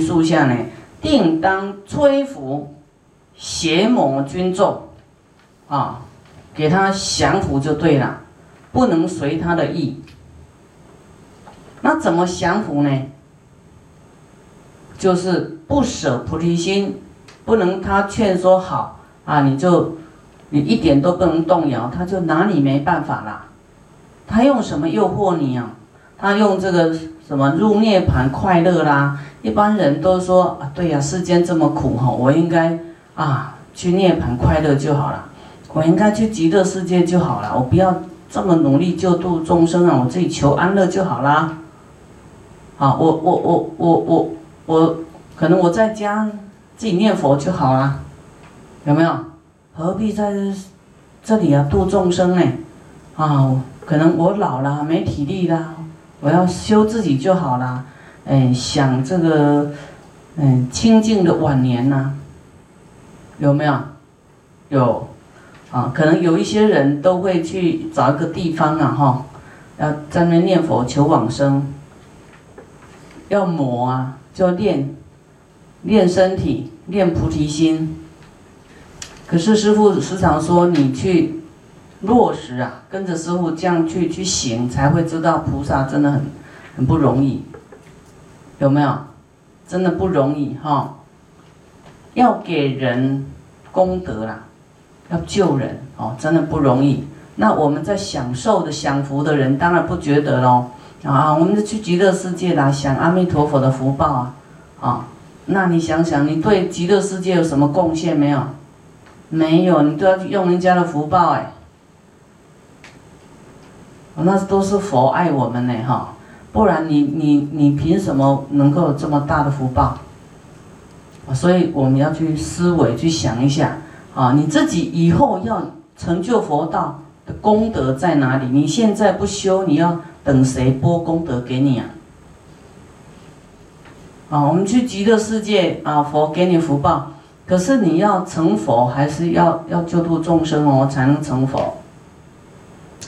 树下呢，定当摧伏邪魔军众，啊，给他降服就对了，不能随他的意。那怎么降服呢？就是不舍菩提心，不能他劝说好啊，你就你一点都不能动摇，他就拿你没办法啦。他用什么诱惑你啊？他用这个什么入涅盘快乐啦？一般人都说啊，对呀，世间这么苦哈，我应该啊去涅盘快乐就好了，我应该去极乐世界就好了，我不要这么努力救度众生啊，我自己求安乐就好啦。啊，我我我我我我，可能我在家自己念佛就好了，有没有？何必在这里啊度众生呢？啊，可能我老了没体力啦，我要修自己就好了。哎，想这个，嗯，清净的晚年呐，有没有？有，啊，可能有一些人都会去找一个地方啊，哈，要在那念佛求往生，要磨啊，就要练，练身体，练菩提心。可是师父时常说，你去落实啊，跟着师父这样去去行，才会知道菩萨真的很很不容易。有没有？真的不容易哈！要给人功德啦，要救人哦，真的不容易。那我们在享受的享福的人，当然不觉得喽啊！我们去极乐世界啦，享阿弥陀佛的福报啊啊！那你想想，你对极乐世界有什么贡献没有？没有，你都要用人家的福报哎。那都是佛爱我们呢哈。不然你你你凭什么能够有这么大的福报？所以我们要去思维去想一下啊，你自己以后要成就佛道的功德在哪里？你现在不修，你要等谁拨功德给你啊？啊，我们去极乐世界啊，佛给你福报，可是你要成佛，还是要要救度众生哦，才能成佛，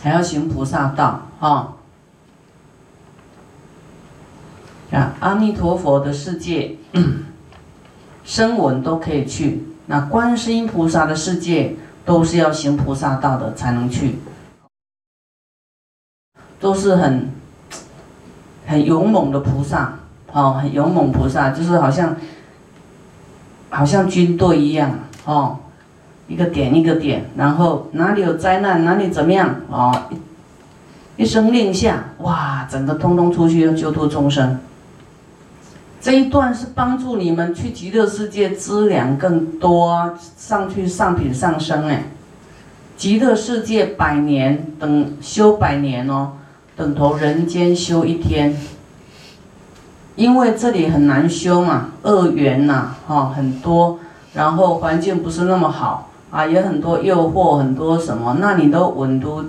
还要行菩萨道啊。啊，阿弥陀佛的世界，声闻都可以去。那观世音菩萨的世界，都是要行菩萨道的才能去，都是很很勇猛的菩萨，哦，很勇猛菩萨，就是好像好像军队一样，哦，一个点一个点，然后哪里有灾难，哪里怎么样，哦，一声令下，哇，整个通通出去要救度众生。这一段是帮助你们去极乐世界资粮更多，上去上品上升哎，极乐世界百年等修百年哦，等同人间修一天。因为这里很难修嘛，恶缘呐，哈很多，然后环境不是那么好啊，也很多诱惑，很多什么，那你都稳住，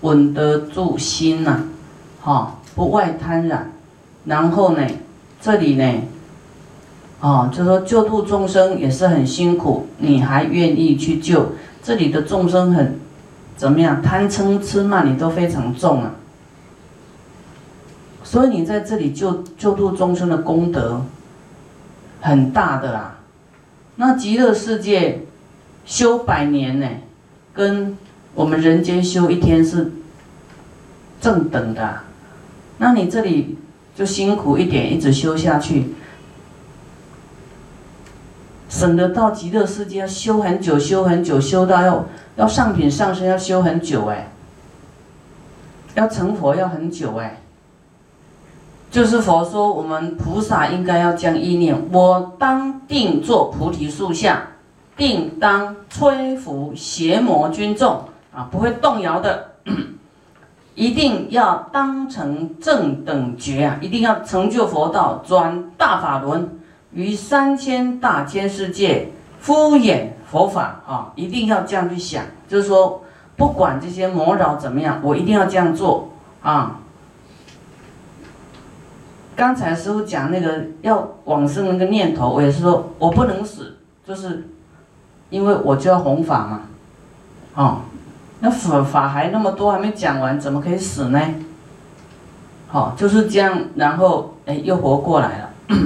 稳得住心呐，哈不外贪染，然后呢？这里呢，哦，就说救度众生也是很辛苦，你还愿意去救？这里的众生很怎么样？贪嗔痴慢你都非常重啊，所以你在这里救救度众生的功德很大的啦。那极乐世界修百年呢，跟我们人间修一天是正等的。那你这里？就辛苦一点，一直修下去，省得到极乐世界要修很久，修很久，修到要要上品上身要修很久哎，要成佛要很久哎。就是佛说，我们菩萨应该要将意念，我当定做菩提树下，定当摧伏邪魔军众啊，不会动摇的。一定要当成正等觉啊！一定要成就佛道，转大法轮，于三千大千世界敷衍佛法啊！一定要这样去想，就是说，不管这些魔扰怎么样，我一定要这样做啊！刚才师傅讲那个要往生那个念头，我也是说我不能死，就是因为我就要弘法嘛，哦。那法法还那么多还没讲完，怎么可以死呢？好，就是这样，然后哎又活过来了。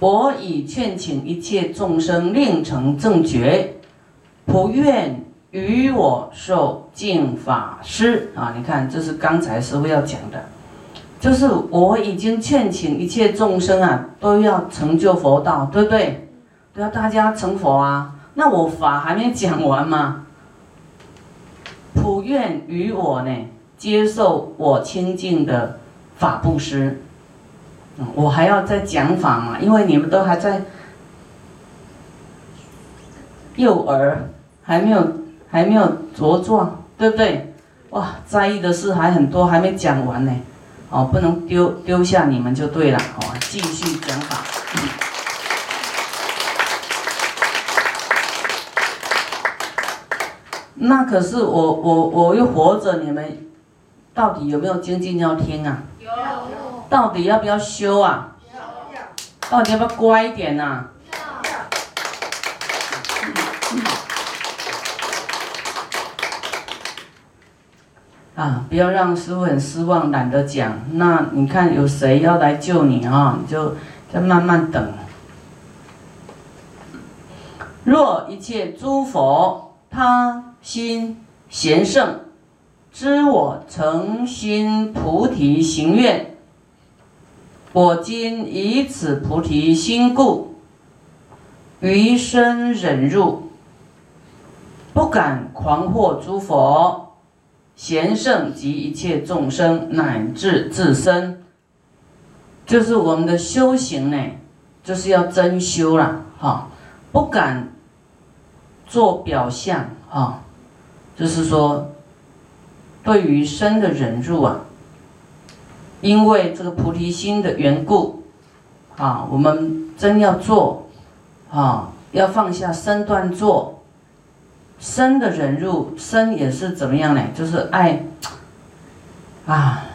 我已劝请一切众生令成正觉，不愿与我受净法师啊！你看，这是刚才师傅要讲的，就是我已经劝请一切众生啊，都要成就佛道，对不对？都要大家成佛啊！那我法还没讲完吗？普愿与我呢，接受我清净的法布施。我还要再讲法嘛，因为你们都还在幼儿，还没有还没有茁壮，对不对？哇，在意的事还很多，还没讲完呢。哦，不能丢丢下你们就对了。哦，继续讲法。那可是我我我又活着，你们到底有没有精进要听啊？有。到底要不要修啊？要。到底要不要乖一点呐？要。啊，不要让师傅很失望，懒得讲。那你看有谁要来救你啊？你就再慢慢等。若一切诸佛他心贤圣，知我诚心菩提行愿。我今以此菩提心故，余生忍辱，不敢狂惑诸佛、贤圣及一切众生，乃至自身。就是我们的修行呢，就是要真修了哈，不敢做表象哈，就是说，对于身的忍辱啊。因为这个菩提心的缘故，啊，我们真要做，啊，要放下身段做，身的忍辱，身也是怎么样呢？就是爱，啊，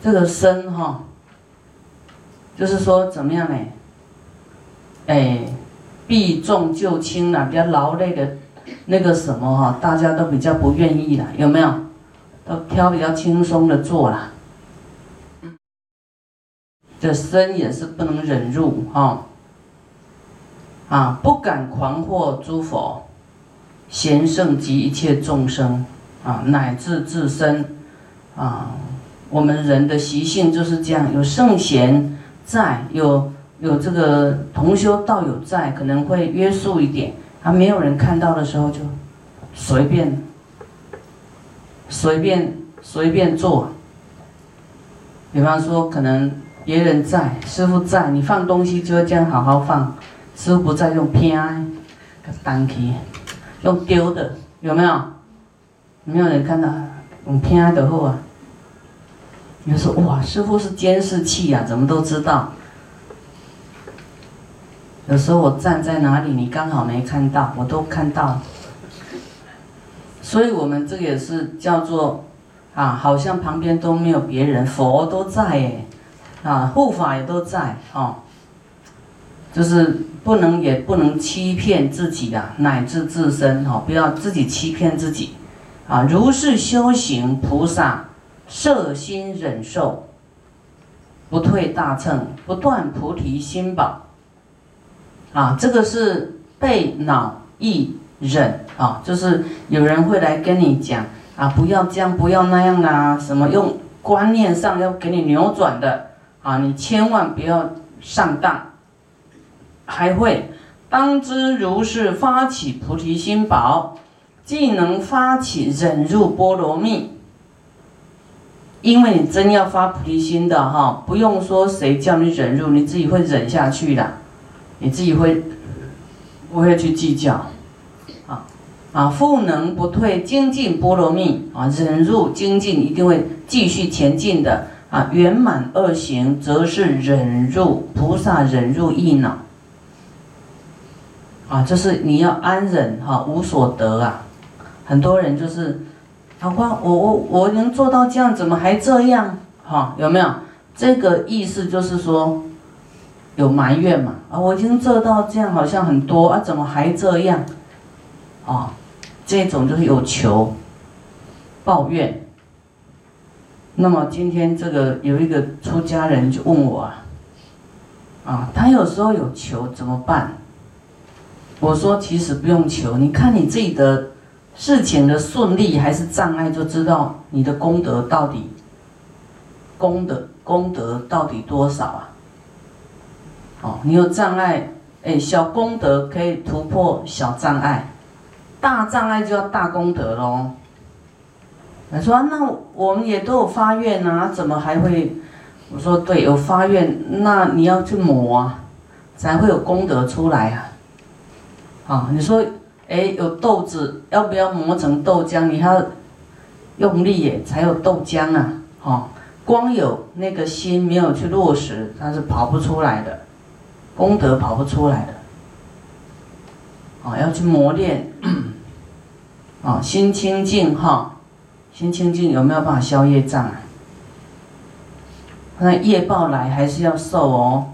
这个身哈，就是说怎么样呢？哎，避重就轻了，比较劳累的，那个什么哈，大家都比较不愿意了，有没有？都挑比较轻松的做了。这身也是不能忍辱哈，啊，不敢狂惑诸佛、贤圣及一切众生啊，乃至自身啊，我们人的习性就是这样，有圣贤在，有有这个同修道友在，可能会约束一点，啊，没有人看到的时候就随便随便随便做，比方说可能。别人在，师傅在，你放东西就要这样好好放。师傅不在，用偏个单起，用丢的，有没有？没有人看到，用偏的后啊。你说哇，师傅是监视器呀，怎么都知道？有时候我站在哪里，你刚好没看到，我都看到。所以我们这个也是叫做啊，好像旁边都没有别人，佛都在哎。啊，护法也都在哦，就是不能也不能欺骗自己啊，乃至自身哦，不要自己欺骗自己啊。如是修行菩萨，摄心忍受，不退大乘，不断菩提心宝啊。这个是背脑意忍啊，就是有人会来跟你讲啊，不要这样，不要那样啊，什么用观念上要给你扭转的。啊，你千万不要上当，还会当知如是发起菩提心宝，既能发起忍辱波罗蜜。因为你真要发菩提心的哈，不用说谁叫你忍辱，你自己会忍下去的，你自己会不会去计较？啊啊，复能不退精进波罗蜜啊，忍辱精进一定会继续前进的。啊，圆满二行则是忍辱菩萨忍辱意恼。啊，就是你要安忍哈，无所得啊。很多人就是，老公，我我我能做到这样，怎么还这样？哈，有没有这个意思？就是说有埋怨嘛。啊，我已经做到这样，好像很多啊，怎么还这样？啊，这种就是有求抱怨。那么今天这个有一个出家人就问我啊，啊，他有时候有求怎么办？我说其实不用求，你看你自己的事情的顺利还是障碍，就知道你的功德到底功德功德到底多少啊？哦，你有障碍，哎，小功德可以突破小障碍，大障碍就要大功德喽。他说：“那我们也都有发愿啊，怎么还会？”我说：“对，有发愿，那你要去磨啊，才会有功德出来啊。”啊，你说，哎，有豆子，要不要磨成豆浆？你还要用力耶，才有豆浆啊。哦，光有那个心没有去落实，它是跑不出来的，功德跑不出来的。啊，要去磨练，啊，心清净哈，心清净有没有办法消业障啊？那业报来还是要受哦。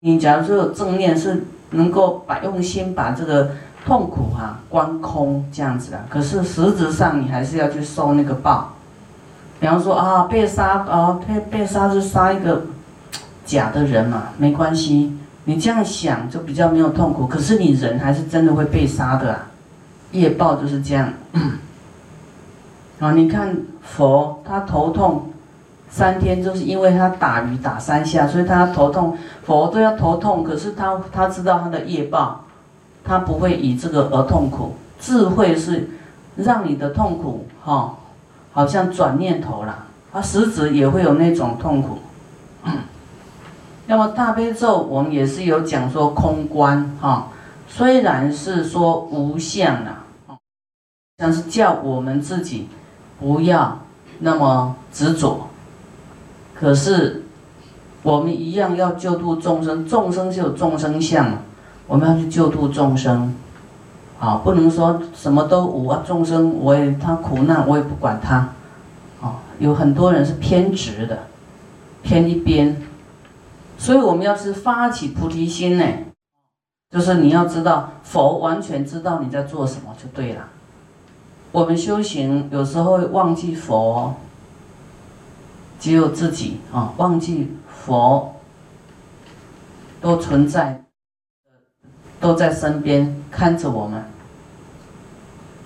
你假如说有正念是。能够把用心把这个痛苦哈观空这样子啊，可是实质上你还是要去受那个报。比方说啊，被杀啊，被被杀是杀一个假的人嘛，没关系，你这样想就比较没有痛苦。可是你人还是真的会被杀的啊，业报就是这样。啊，你看佛他头痛。三天就是因为他打鱼打三下，所以他头痛，佛都要头痛。可是他他知道他的业报，他不会以这个而痛苦。智慧是让你的痛苦哈，好像转念头了，他实质也会有那种痛苦。那么大悲咒我们也是有讲说空观哈，虽然是说无相啊，但是叫我们自己不要那么执着。可是，我们一样要救度众生，众生就有众生相，我们要去救度众生，啊，不能说什么都无啊，众生我也他苦难我也不管他，啊，有很多人是偏执的，偏一边，所以我们要是发起菩提心呢，就是你要知道佛完全知道你在做什么就对了，我们修行有时候会忘记佛。只有自己啊，忘记佛都存在，都在身边看着我们，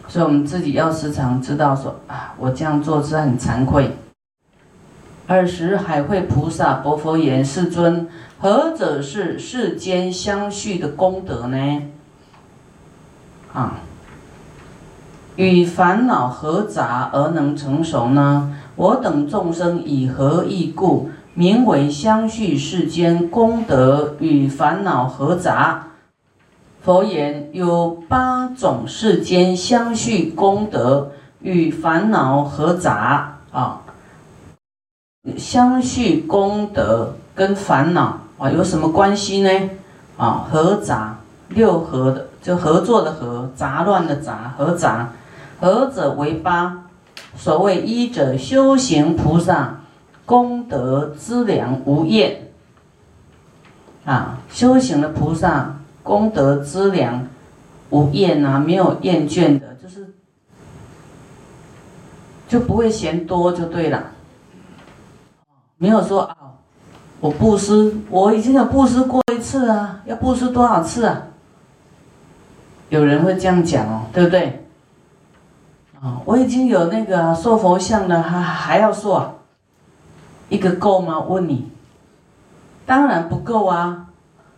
所以我们自己要时常知道说啊，我这样做是很惭愧。尔时海会菩萨薄佛言：“世尊，何者是世间相续的功德呢？啊，与烦恼合杂而能成熟呢？”我等众生以何义故，名为相续世间功德与烦恼合杂？佛言：有八种世间相续功德与烦恼合杂啊。相续功德跟烦恼啊有什么关系呢？啊，合杂六合的，就合作的合，杂乱的杂，合杂，合者为八。所谓一者修行菩萨功德资粮无厌啊，修行的菩萨功德资粮无厌啊，没有厌倦的，就是就不会嫌多就对了。没有说啊，我布施，我已经有布施过一次啊，要布施多少次啊？有人会这样讲哦，对不对？啊，我已经有那个塑佛像了，还还要塑啊？一个够吗？问你，当然不够啊！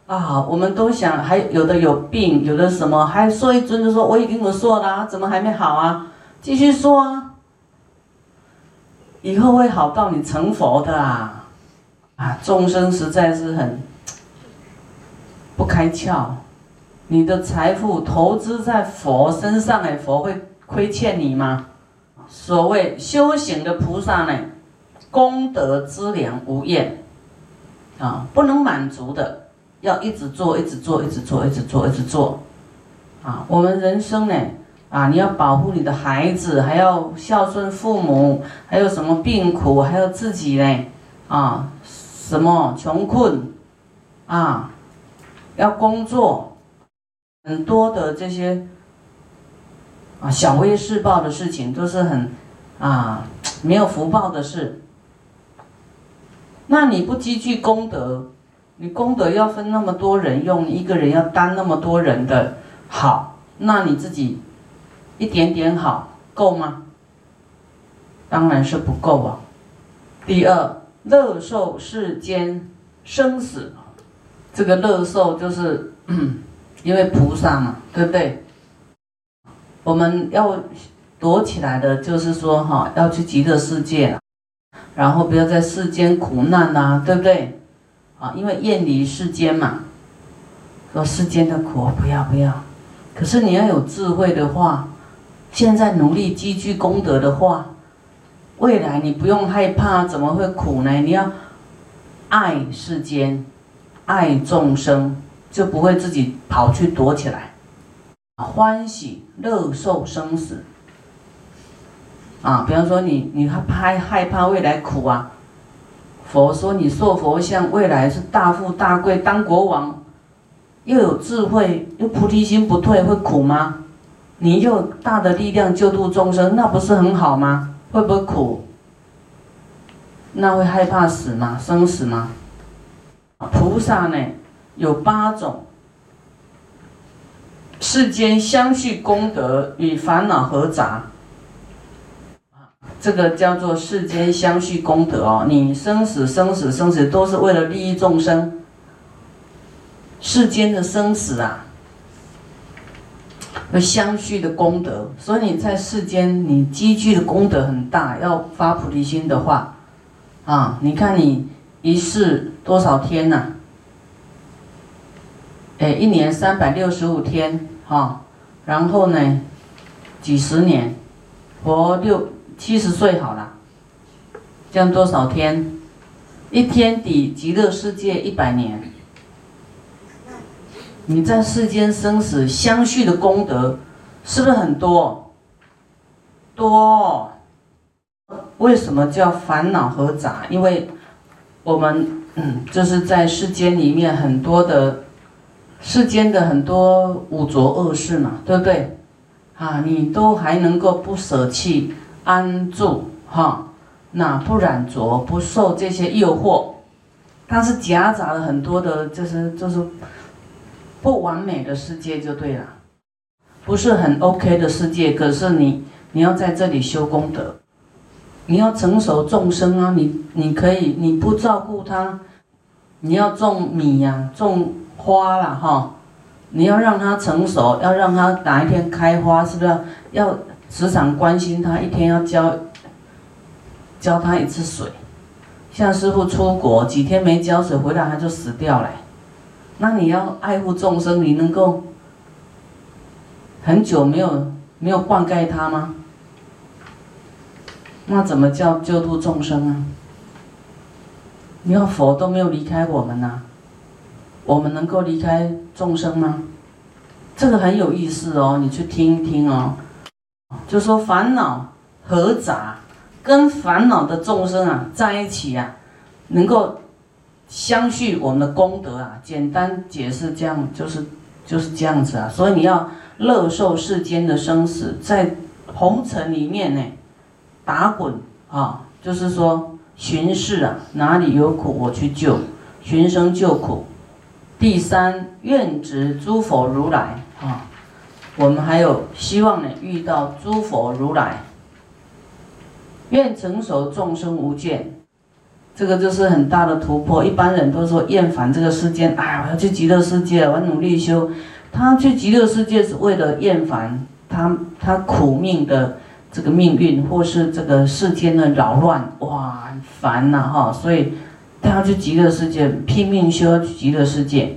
啊，我们都想，还有的有病，有的什么，还说一尊就说我已经有塑了，怎么还没好啊？继续说啊！以后会好到你成佛的啊！啊，众生实在是很不开窍，你的财富投资在佛身上，哎，佛会。亏欠你吗？所谓修行的菩萨呢，功德资粮无厌，啊，不能满足的，要一直做，一直做，一直做，一直做，一直做，啊，我们人生呢，啊，你要保护你的孩子，还要孝顺父母，还有什么病苦，还有自己呢，啊，什么穷困，啊，要工作，很多的这些。啊，小微世报的事情都是很，啊，没有福报的事。那你不积聚功德，你功德要分那么多人用，一个人要担那么多人的好，那你自己一点点好够吗？当然是不够啊。第二，乐受世间生死，这个乐受就是嗯因为菩萨嘛，对不对？我们要躲起来的，就是说哈，要去极乐世界，然后不要在世间苦难呐，对不对？啊，因为厌离世间嘛，说世间的苦不要不要。可是你要有智慧的话，现在努力积聚功德的话，未来你不用害怕，怎么会苦呢？你要爱世间，爱众生，就不会自己跑去躲起来。欢喜乐受生死啊！比方说你你害怕害怕未来苦啊？佛说你受佛像，未来是大富大贵当国王，又有智慧又菩提心不退，会苦吗？你有大的力量救度众生，那不是很好吗？会不会苦？那会害怕死吗？生死吗？菩萨呢有八种。世间相续功德与烦恼合杂，这个叫做世间相续功德哦。你生死生死生死都是为了利益众生。世间的生死啊，有相续的功德，所以你在世间你积聚的功德很大。要发菩提心的话，啊，你看你一世多少天呐？哎，一年三百六十五天，哈，然后呢，几十年，活六七十岁好了，这样多少天？一天抵极乐世界一百年。你在世间生死相续的功德，是不是很多？多。为什么叫烦恼和杂？因为我们嗯，就是在世间里面很多的。世间的很多五浊恶事嘛，对不对？啊，你都还能够不舍弃安住哈，那不染浊，不受这些诱惑，它是夹杂了很多的，就是就是不完美的世界就对了，不是很 OK 的世界。可是你你要在这里修功德，你要成熟众生啊，你你可以你不照顾他，你要种米呀，种。花了哈，你要让它成熟，要让它哪一天开花，是不是要时常关心它？一天要浇浇它一次水。像师傅出国几天没浇水，回来它就死掉了。那你要爱护众生，你能够很久没有没有灌溉它吗？那怎么叫救度众生啊？你要佛都没有离开我们呐。我们能够离开众生吗？这个很有意思哦，你去听一听哦。就说烦恼和杂，跟烦恼的众生啊在一起啊，能够相续我们的功德啊。简单解释这样，就是就是这样子啊。所以你要乐受世间的生死，在红尘里面呢打滚啊，就是说巡视啊，哪里有苦我去救，寻生救苦。第三愿值诸佛如来啊，我们还有希望呢遇到诸佛如来，愿成熟众生无见，这个就是很大的突破。一般人都说厌烦这个世间，哎，我要去极乐世界，我要努力修。他去极乐世界是为了厌烦他他苦命的这个命运，或是这个世间的扰乱，哇，烦呐哈，所以。他要去极乐世界，拼命修去极乐世界，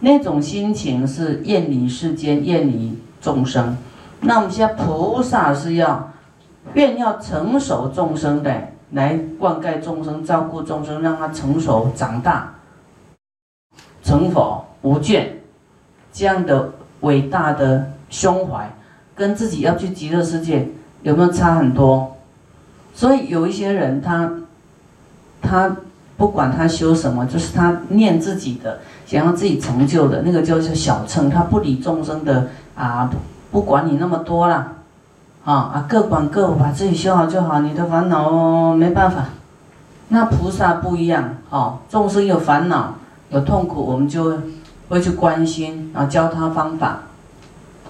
那种心情是厌离世间，厌离众生。那我们现在菩萨是要愿要成熟众生的，来灌溉众生，照顾众生，让他成熟长大，成佛无倦，这样的伟大的胸怀，跟自己要去极乐世界有没有差很多？所以有一些人，他他。不管他修什么，就是他念自己的，想要自己成就的那个就是小乘，他不理众生的啊，不管你那么多了，啊啊各管各，把自己修好就好，你的烦恼哦没办法。那菩萨不一样，哦，众生有烦恼，有痛苦，我们就会去关心，然后教他方法，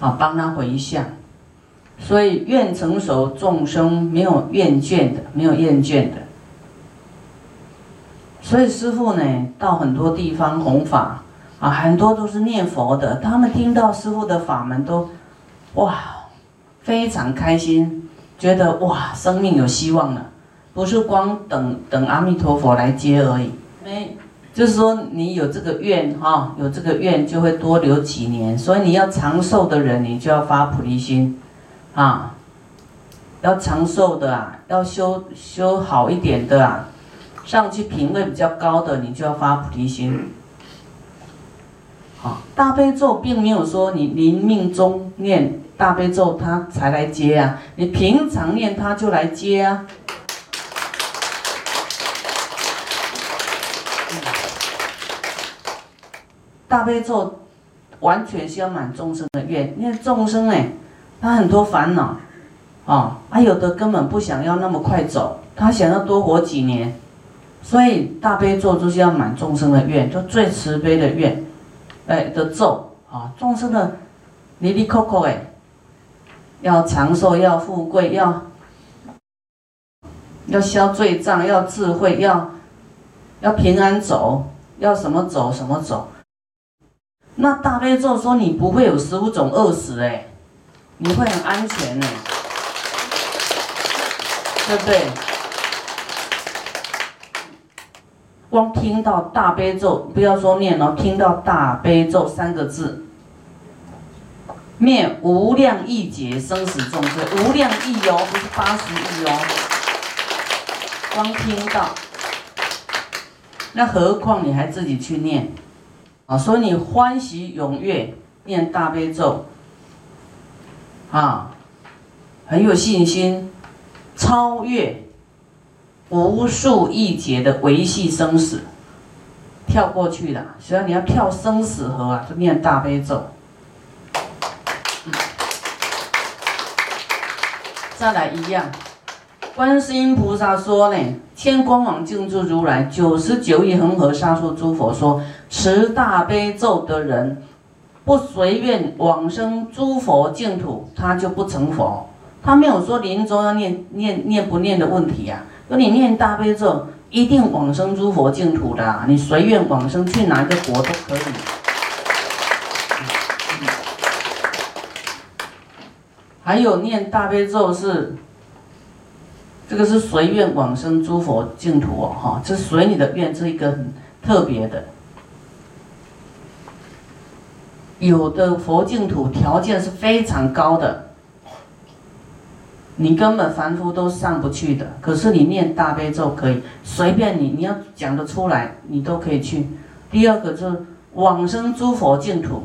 啊，帮他回向。所以愿成熟众生没有厌倦的，没有厌倦的。所以师父呢，到很多地方弘法，啊，很多都是念佛的，他们听到师父的法门都，哇，非常开心，觉得哇，生命有希望了，不是光等等阿弥陀佛来接而已。没，就是说你有这个愿哈，有这个愿就会多留几年。所以你要长寿的人，你就要发菩提心。啊，要长寿的啊，要修修好一点的啊，上去品位比较高的，你就要发菩提心。好，大悲咒并没有说你临命中念大悲咒，他才来接啊，你平常念他就来接啊。大悲咒完全是要满众生的愿，因为众生哎。他很多烦恼，啊，他有的根本不想要那么快走，他想要多活几年，所以大悲咒就是要满众生的愿，就最慈悲的愿，哎的咒啊，众生的离离扣扣哎，要长寿，要富贵，要要消罪障，要智慧，要要平安走，要什么走什么走。那大悲咒说你不会有十五种饿死哎。你会很安全呢，对不对？光听到大悲咒，不要说念哦，听到大悲咒三个字，灭无量亿劫生死重罪，无量亿哦，不是八十亿哦。光听到，那何况你还自己去念啊？所以你欢喜踊跃念大悲咒。啊，很有信心，超越无数亿劫的维系生死，跳过去的。所以你要跳生死河啊，就念大悲咒。再来一样，观世音菩萨说呢，千光往净住如来，九十九亿恒河沙数诸佛说，持大悲咒的人。不随愿往生诸佛净土，他就不成佛。他没有说临终要念念念不念的问题呀。说你念大悲咒，一定往生诸佛净土的。你随愿往生去哪个国都可以。还有念大悲咒是，这个是随愿往生诸佛净土哦，哈，这随你的愿，这一个很特别的。有的佛净土条件是非常高的，你根本凡夫都上不去的。可是你念大悲咒可以，随便你，你要讲得出来，你都可以去。第二个就是往生诸佛净土，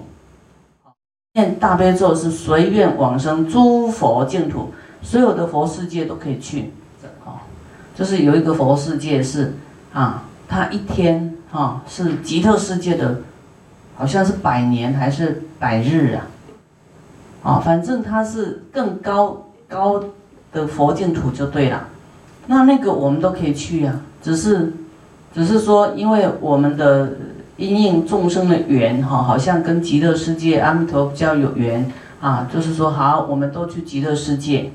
念大悲咒是随愿往生诸佛净土，所有的佛世界都可以去。哦，就是有一个佛世界是啊，他一天啊是极乐世界的。好像是百年还是百日啊？啊，反正它是更高高的佛净土就对了。那那个我们都可以去呀，只是只是说，因为我们的因应众生的缘哈，好像跟极乐世界阿弥陀佛较有缘啊。就是说，好，我们都去极乐世界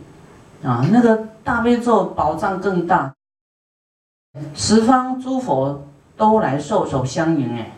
啊，那个大悲咒保障更大，十方诸佛都来授手相迎哎。